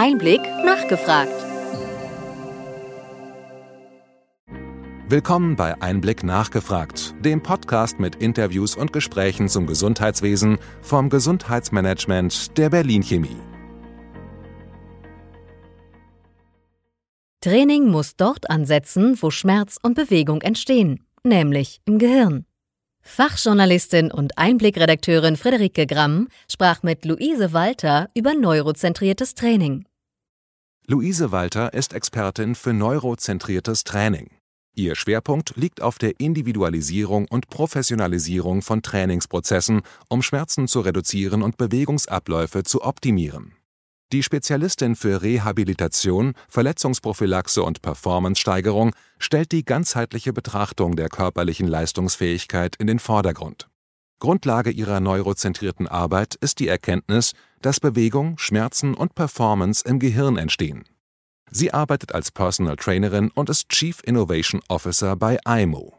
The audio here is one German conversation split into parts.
Einblick nachgefragt. Willkommen bei Einblick nachgefragt, dem Podcast mit Interviews und Gesprächen zum Gesundheitswesen vom Gesundheitsmanagement der Berlin Chemie. Training muss dort ansetzen, wo Schmerz und Bewegung entstehen, nämlich im Gehirn. Fachjournalistin und Einblickredakteurin Friederike Gramm sprach mit Luise Walter über neurozentriertes Training. Luise Walter ist Expertin für neurozentriertes Training. Ihr Schwerpunkt liegt auf der Individualisierung und Professionalisierung von Trainingsprozessen, um Schmerzen zu reduzieren und Bewegungsabläufe zu optimieren. Die Spezialistin für Rehabilitation, Verletzungsprophylaxe und Performancesteigerung stellt die ganzheitliche Betrachtung der körperlichen Leistungsfähigkeit in den Vordergrund. Grundlage ihrer neurozentrierten Arbeit ist die Erkenntnis, dass Bewegung, Schmerzen und Performance im Gehirn entstehen Sie arbeitet als Personal Trainerin und ist Chief Innovation Officer bei IMO.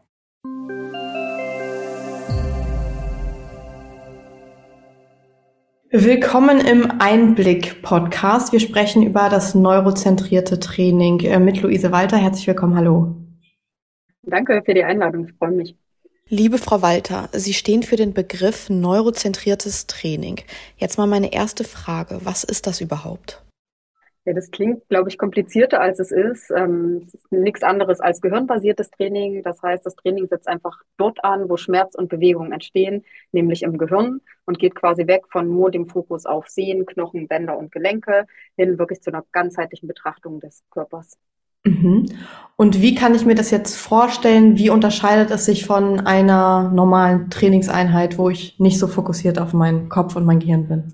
Willkommen im Einblick-Podcast. Wir sprechen über das neurozentrierte Training äh, mit Luise Walter. Herzlich willkommen, hallo. Danke für die Einladung, ich freue mich. Liebe Frau Walter, Sie stehen für den Begriff neurozentriertes Training. Jetzt mal meine erste Frage. Was ist das überhaupt? Ja, das klingt, glaube ich, komplizierter als es ist. Ähm, es ist nichts anderes als gehirnbasiertes Training. Das heißt, das Training setzt einfach dort an, wo Schmerz und Bewegung entstehen, nämlich im Gehirn und geht quasi weg von nur dem Fokus auf Sehen, Knochen, Bänder und Gelenke hin wirklich zu einer ganzheitlichen Betrachtung des Körpers. Mhm. Und wie kann ich mir das jetzt vorstellen? Wie unterscheidet es sich von einer normalen Trainingseinheit, wo ich nicht so fokussiert auf meinen Kopf und mein Gehirn bin?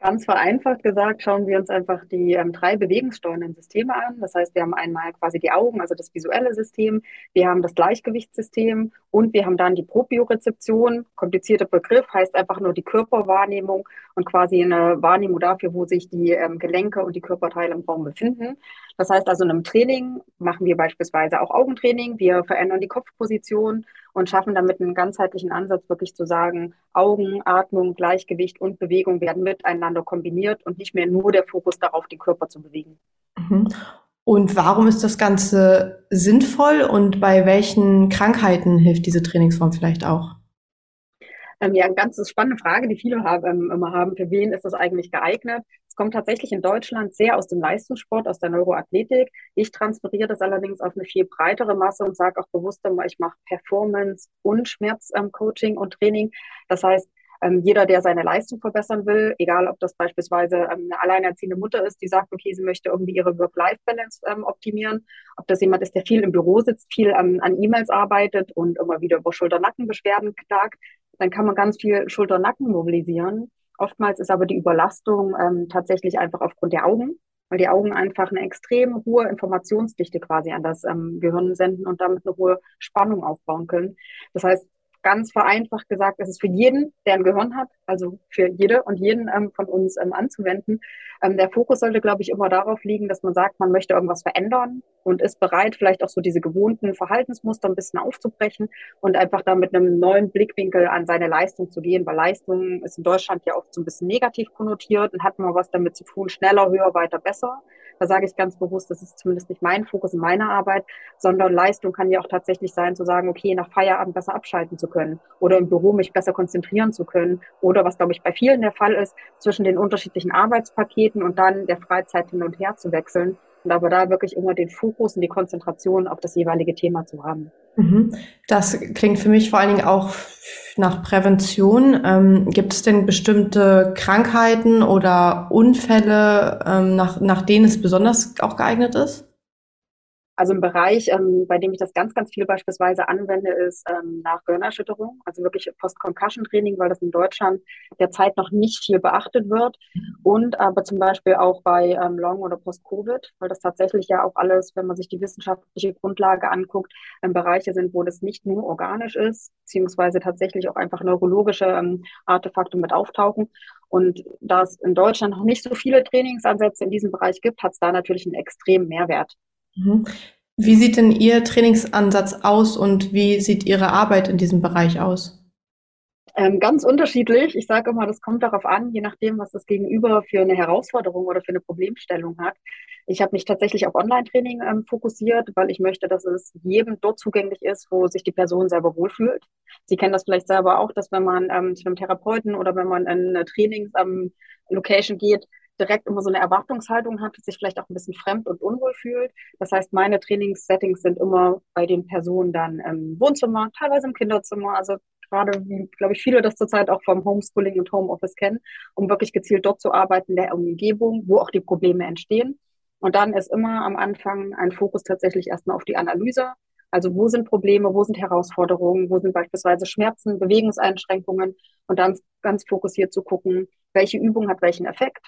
Ganz vereinfacht gesagt schauen wir uns einfach die ähm, drei bewegungssteuernden Systeme an. Das heißt, wir haben einmal quasi die Augen, also das visuelle System, wir haben das Gleichgewichtssystem und wir haben dann die Propriorezeption. Komplizierter Begriff heißt einfach nur die Körperwahrnehmung und quasi eine Wahrnehmung dafür, wo sich die ähm, Gelenke und die Körperteile im Raum befinden. Das heißt also in einem Training machen wir beispielsweise auch Augentraining. Wir verändern die Kopfposition und schaffen damit einen ganzheitlichen Ansatz, wirklich zu sagen, Augen, Atmung, Gleichgewicht und Bewegung werden miteinander kombiniert und nicht mehr nur der Fokus darauf, den Körper zu bewegen. Mhm. Und warum ist das Ganze sinnvoll und bei welchen Krankheiten hilft diese Trainingsform vielleicht auch? Ähm, ja, eine ganz spannende Frage, die viele haben, ähm, immer haben. Für wen ist das eigentlich geeignet? Kommt tatsächlich in Deutschland sehr aus dem Leistungssport, aus der Neuroathletik. Ich transferiere das allerdings auf eine viel breitere Masse und sage auch bewusst immer, ich mache Performance und Schmerzcoaching ähm, und Training. Das heißt, ähm, jeder, der seine Leistung verbessern will, egal ob das beispielsweise ähm, eine alleinerziehende Mutter ist, die sagt, okay, sie möchte irgendwie ihre Work-Life-Balance ähm, optimieren, ob das jemand ist, der viel im Büro sitzt, viel an E-Mails arbeitet und immer wieder über Schulter-Nackenbeschwerden klagt, dann kann man ganz viel Schulter-Nacken mobilisieren. Oftmals ist aber die Überlastung ähm, tatsächlich einfach aufgrund der Augen, weil die Augen einfach eine extrem hohe Informationsdichte quasi an das ähm, Gehirn senden und damit eine hohe Spannung aufbauen können. Das heißt, ganz vereinfacht gesagt, es ist für jeden, der ein Gehirn hat, also für jede und jeden ähm, von uns ähm, anzuwenden. Ähm, der Fokus sollte, glaube ich, immer darauf liegen, dass man sagt, man möchte irgendwas verändern und ist bereit, vielleicht auch so diese gewohnten Verhaltensmuster ein bisschen aufzubrechen und einfach da mit einem neuen Blickwinkel an seine Leistung zu gehen, weil Leistung ist in Deutschland ja oft so ein bisschen negativ konnotiert und hat immer was damit zu tun, schneller, höher, weiter, besser. Da sage ich ganz bewusst, das ist zumindest nicht mein Fokus in meiner Arbeit, sondern Leistung kann ja auch tatsächlich sein, zu sagen, okay, nach Feierabend besser abschalten zu können oder im Büro mich besser konzentrieren zu können oder was, glaube ich, bei vielen der Fall ist, zwischen den unterschiedlichen Arbeitspaketen und dann der Freizeit hin und her zu wechseln und aber da wirklich immer den Fokus und die Konzentration auf das jeweilige Thema zu haben. Mhm. Das klingt für mich vor allen Dingen auch nach Prävention. Ähm, gibt es denn bestimmte Krankheiten oder Unfälle, ähm, nach, nach denen es besonders auch geeignet ist? Also ein Bereich, ähm, bei dem ich das ganz, ganz viel beispielsweise anwende, ist ähm, nach Gehirnerschütterung, also wirklich Post-Concussion-Training, weil das in Deutschland derzeit noch nicht viel beachtet wird. Und aber zum Beispiel auch bei ähm, Long- oder Post-Covid, weil das tatsächlich ja auch alles, wenn man sich die wissenschaftliche Grundlage anguckt, ähm, Bereiche sind, wo das nicht nur organisch ist, beziehungsweise tatsächlich auch einfach neurologische ähm, Artefakte mit auftauchen. Und da es in Deutschland noch nicht so viele Trainingsansätze in diesem Bereich gibt, hat es da natürlich einen extremen Mehrwert. Mhm. Wie sieht denn Ihr Trainingsansatz aus und wie sieht Ihre Arbeit in diesem Bereich aus? Ähm, ganz unterschiedlich. Ich sage immer, das kommt darauf an, je nachdem, was das Gegenüber für eine Herausforderung oder für eine Problemstellung hat. Ich habe mich tatsächlich auf Online-Training ähm, fokussiert, weil ich möchte, dass es jedem dort zugänglich ist, wo sich die Person selber wohlfühlt. Sie kennen das vielleicht selber auch, dass wenn man ähm, zu einem Therapeuten oder wenn man in eine Trainings-Location ähm, geht, direkt immer so eine Erwartungshaltung hat, sich vielleicht auch ein bisschen fremd und unwohl fühlt. Das heißt, meine Trainingssettings sind immer bei den Personen dann im Wohnzimmer, teilweise im Kinderzimmer, also gerade wie, glaube ich, viele das zurzeit auch vom Homeschooling und Homeoffice kennen, um wirklich gezielt dort zu arbeiten, der Umgebung, wo auch die Probleme entstehen. Und dann ist immer am Anfang ein Fokus tatsächlich erstmal auf die Analyse. Also wo sind Probleme, wo sind Herausforderungen, wo sind beispielsweise Schmerzen, Bewegungseinschränkungen und dann ganz fokussiert zu gucken, welche Übung hat welchen Effekt.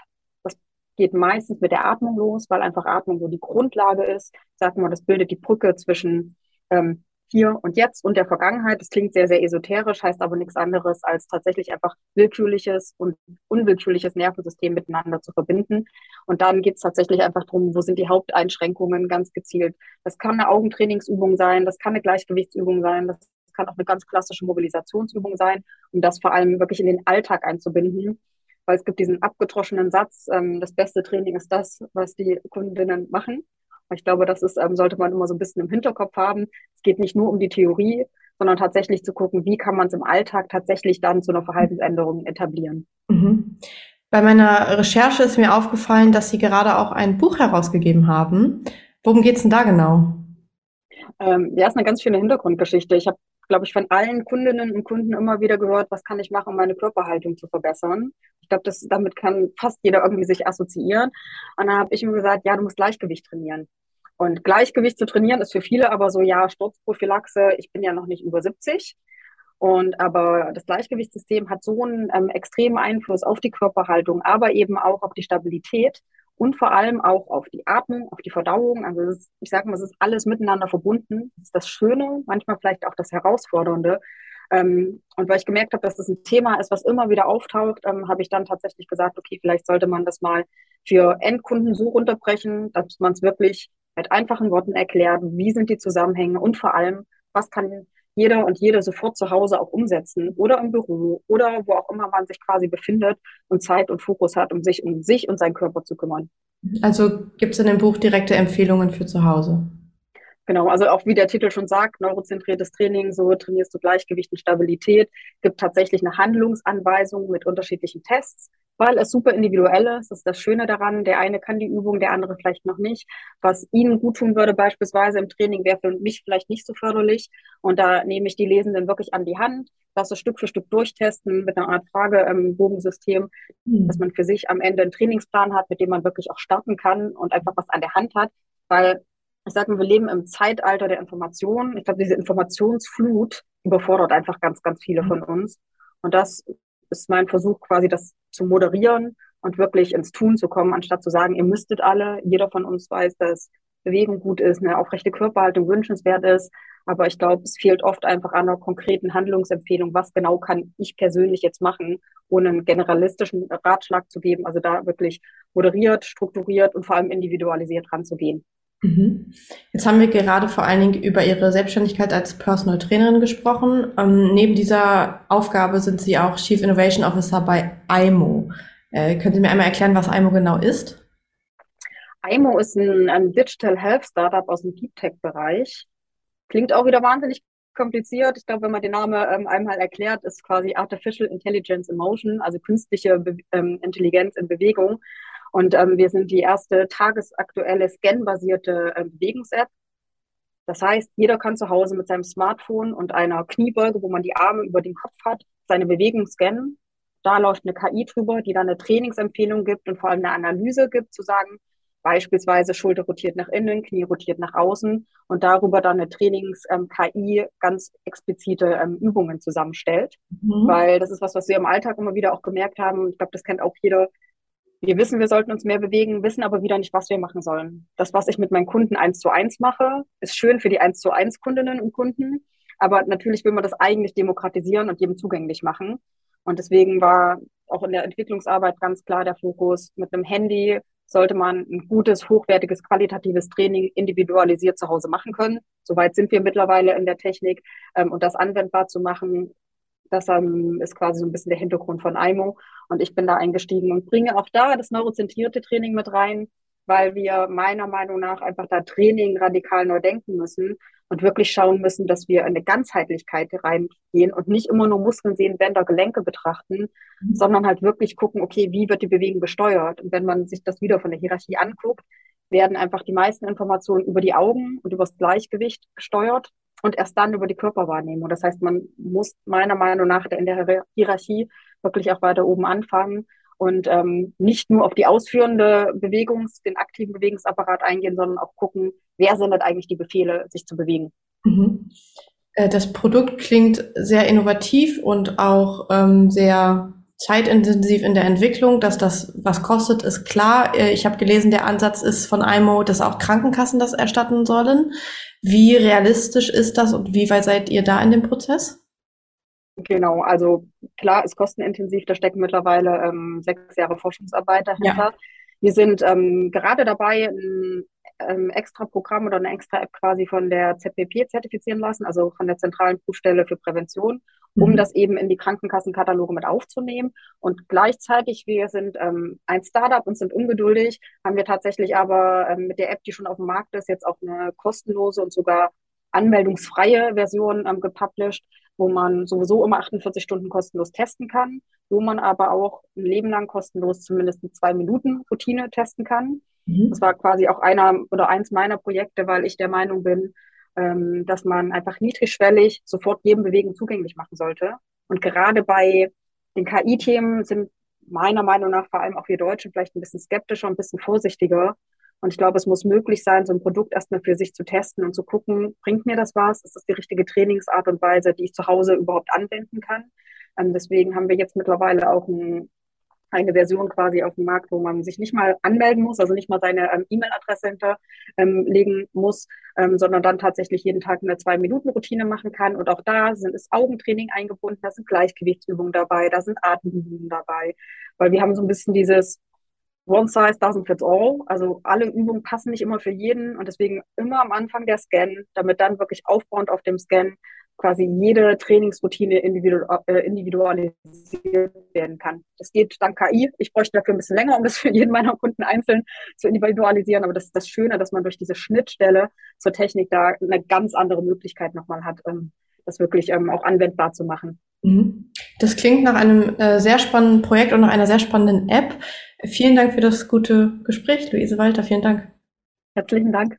Geht meistens mit der Atmung los, weil einfach Atmung so die Grundlage ist. Sagen wir, das bildet die Brücke zwischen ähm, hier und jetzt und der Vergangenheit. Das klingt sehr, sehr esoterisch, heißt aber nichts anderes als tatsächlich einfach willkürliches und unwillkürliches Nervensystem miteinander zu verbinden. Und dann geht es tatsächlich einfach darum, wo sind die Haupteinschränkungen ganz gezielt. Das kann eine Augentrainingsübung sein, das kann eine Gleichgewichtsübung sein, das kann auch eine ganz klassische Mobilisationsübung sein, um das vor allem wirklich in den Alltag einzubinden. Weil es gibt diesen abgedroschenen Satz, ähm, das beste Training ist das, was die Kundinnen machen. Ich glaube, das ist, ähm, sollte man immer so ein bisschen im Hinterkopf haben. Es geht nicht nur um die Theorie, sondern tatsächlich zu gucken, wie kann man es im Alltag tatsächlich dann zu einer Verhaltensänderung etablieren. Mhm. Bei meiner Recherche ist mir aufgefallen, dass Sie gerade auch ein Buch herausgegeben haben. Worum geht es denn da genau? Ähm, ja, ist eine ganz schöne Hintergrundgeschichte. Ich habe, glaube ich, von allen Kundinnen und Kunden immer wieder gehört, was kann ich machen, um meine Körperhaltung zu verbessern. Ich glaube, damit kann fast jeder irgendwie sich assoziieren. Und dann habe ich ihm gesagt, ja, du musst Gleichgewicht trainieren. Und Gleichgewicht zu trainieren ist für viele aber so, ja, Sturzprophylaxe, ich bin ja noch nicht über 70. Und aber das Gleichgewichtssystem hat so einen ähm, extremen Einfluss auf die Körperhaltung, aber eben auch auf die Stabilität und vor allem auch auf die Atmung, auf die Verdauung. Also ist, ich sage mal, es ist alles miteinander verbunden. Das ist das Schöne, manchmal vielleicht auch das Herausfordernde. Ähm, und weil ich gemerkt habe, dass das ein Thema ist, was immer wieder auftaucht, ähm, habe ich dann tatsächlich gesagt, okay, vielleicht sollte man das mal für Endkunden so runterbrechen, dass man es wirklich mit einfachen Worten erklärt, wie sind die Zusammenhänge und vor allem, was kann jeder und jede sofort zu Hause auch umsetzen oder im Büro oder wo auch immer man sich quasi befindet und Zeit und Fokus hat, um sich um sich und seinen Körper zu kümmern. Also gibt es in dem Buch direkte Empfehlungen für zu Hause? Genau, also auch wie der Titel schon sagt, neurozentriertes Training, so trainierst du Gleichgewicht und Stabilität, gibt tatsächlich eine Handlungsanweisung mit unterschiedlichen Tests, weil es super individuell ist. Das ist das Schöne daran. Der eine kann die Übung, der andere vielleicht noch nicht. Was Ihnen gut tun würde, beispielsweise im Training, wäre für mich vielleicht nicht so förderlich. Und da nehme ich die Lesenden wirklich an die Hand, lasse Stück für Stück durchtesten mit einer Art Fragebogensystem, mhm. dass man für sich am Ende einen Trainingsplan hat, mit dem man wirklich auch starten kann und einfach was an der Hand hat. Weil ich sage mal, wir leben im Zeitalter der Informationen. Ich glaube, diese Informationsflut überfordert einfach ganz, ganz viele von uns. Und das ist mein Versuch, quasi das zu moderieren und wirklich ins Tun zu kommen, anstatt zu sagen, ihr müsstet alle. Jeder von uns weiß, dass Bewegung gut ist, eine aufrechte Körperhaltung wünschenswert ist. Aber ich glaube, es fehlt oft einfach an einer konkreten Handlungsempfehlung. Was genau kann ich persönlich jetzt machen, ohne einen generalistischen Ratschlag zu geben? Also da wirklich moderiert, strukturiert und vor allem individualisiert ranzugehen. Mhm. Jetzt haben wir gerade vor allen Dingen über Ihre Selbstständigkeit als Personal Trainerin gesprochen. Ähm, neben dieser Aufgabe sind Sie auch Chief Innovation Officer bei IMO. Äh, können Sie mir einmal erklären, was IMO genau ist? IMO ist ein, ein Digital Health Startup aus dem Deep Tech Bereich. Klingt auch wieder wahnsinnig kompliziert. Ich glaube, wenn man den Namen ähm, einmal erklärt, ist quasi Artificial Intelligence in Motion, also künstliche Be ähm, Intelligenz in Bewegung. Und ähm, wir sind die erste tagesaktuelle scanbasierte äh, Bewegungs-App. Das heißt, jeder kann zu Hause mit seinem Smartphone und einer Kniebeuge, wo man die Arme über den Kopf hat, seine Bewegung scannen. Da läuft eine KI drüber, die dann eine Trainingsempfehlung gibt und vor allem eine Analyse gibt, zu sagen, beispielsweise Schulter rotiert nach innen, Knie rotiert nach außen und darüber dann eine Trainings-KI ähm, ganz explizite ähm, Übungen zusammenstellt. Mhm. Weil das ist was, was wir im Alltag immer wieder auch gemerkt haben. Ich glaube, das kennt auch jeder wir wissen, wir sollten uns mehr bewegen, wissen aber wieder nicht, was wir machen sollen. Das, was ich mit meinen Kunden eins zu eins mache, ist schön für die eins zu eins Kundinnen und Kunden. Aber natürlich will man das eigentlich demokratisieren und jedem zugänglich machen. Und deswegen war auch in der Entwicklungsarbeit ganz klar der Fokus, mit einem Handy sollte man ein gutes, hochwertiges, qualitatives Training individualisiert zu Hause machen können. Soweit sind wir mittlerweile in der Technik. Ähm, und das anwendbar zu machen, Das ähm, ist quasi so ein bisschen der Hintergrund von IMO. Und ich bin da eingestiegen und bringe auch da das neurozentrierte Training mit rein, weil wir meiner Meinung nach einfach da Training radikal neu denken müssen und wirklich schauen müssen, dass wir in eine Ganzheitlichkeit reingehen und nicht immer nur Muskeln sehen, Bänder, Gelenke betrachten, mhm. sondern halt wirklich gucken, okay, wie wird die Bewegung gesteuert? Und wenn man sich das wieder von der Hierarchie anguckt, werden einfach die meisten Informationen über die Augen und über das Gleichgewicht gesteuert und erst dann über die Körperwahrnehmung. Das heißt, man muss meiner Meinung nach in der Hierarchie wirklich auch weiter oben anfangen und ähm, nicht nur auf die ausführende Bewegungs-, den aktiven Bewegungsapparat eingehen, sondern auch gucken, wer sendet eigentlich die Befehle, sich zu bewegen. Mhm. Äh, das Produkt klingt sehr innovativ und auch ähm, sehr zeitintensiv in der Entwicklung. Dass das was kostet, ist klar. Äh, ich habe gelesen, der Ansatz ist von IMO, dass auch Krankenkassen das erstatten sollen. Wie realistisch ist das und wie weit seid ihr da in dem Prozess? Genau, also klar, ist kostenintensiv, da stecken mittlerweile ähm, sechs Jahre Forschungsarbeit dahinter. Ja. Wir sind ähm, gerade dabei, ein ähm, extra Programm oder eine extra App quasi von der ZPP zertifizieren lassen, also von der Zentralen Prüfstelle für Prävention, um mhm. das eben in die Krankenkassenkataloge mit aufzunehmen. Und gleichzeitig, wir sind ähm, ein Startup und sind ungeduldig, haben wir tatsächlich aber ähm, mit der App, die schon auf dem Markt ist, jetzt auch eine kostenlose und sogar anmeldungsfreie Version ähm, gepublished, wo man sowieso immer 48 Stunden kostenlos testen kann, wo man aber auch ein Leben lang kostenlos zumindest eine zwei Minuten Routine testen kann. Mhm. Das war quasi auch einer oder eins meiner Projekte, weil ich der Meinung bin, ähm, dass man einfach niedrigschwellig sofort jedem Bewegen zugänglich machen sollte. Und gerade bei den KI-Themen sind meiner Meinung nach vor allem auch wir Deutsche vielleicht ein bisschen skeptischer, ein bisschen vorsichtiger. Und ich glaube, es muss möglich sein, so ein Produkt erstmal für sich zu testen und zu gucken, bringt mir das was? Ist das die richtige Trainingsart und Weise, die ich zu Hause überhaupt anwenden kann? Ähm, deswegen haben wir jetzt mittlerweile auch ein eine Version quasi auf dem Markt, wo man sich nicht mal anmelden muss, also nicht mal seine ähm, E-Mail-Adresse hinterlegen ähm, muss, ähm, sondern dann tatsächlich jeden Tag eine Zwei-Minuten-Routine machen kann. Und auch da sind es Augentraining eingebunden, da sind Gleichgewichtsübungen dabei, da sind Atemübungen dabei, weil wir haben so ein bisschen dieses One size doesn't fit all. Also alle Übungen passen nicht immer für jeden und deswegen immer am Anfang der Scan, damit dann wirklich aufbauend auf dem Scan quasi jede Trainingsroutine individu äh, individualisiert werden kann. Das geht dank KI. Ich bräuchte dafür ein bisschen länger, um das für jeden meiner Kunden einzeln zu individualisieren. Aber das ist das Schöne, dass man durch diese Schnittstelle zur Technik da eine ganz andere Möglichkeit nochmal hat, ähm, das wirklich ähm, auch anwendbar zu machen. Mhm. Das klingt nach einem äh, sehr spannenden Projekt und nach einer sehr spannenden App. Vielen Dank für das gute Gespräch, Luise Walter. Vielen Dank. Herzlichen Dank.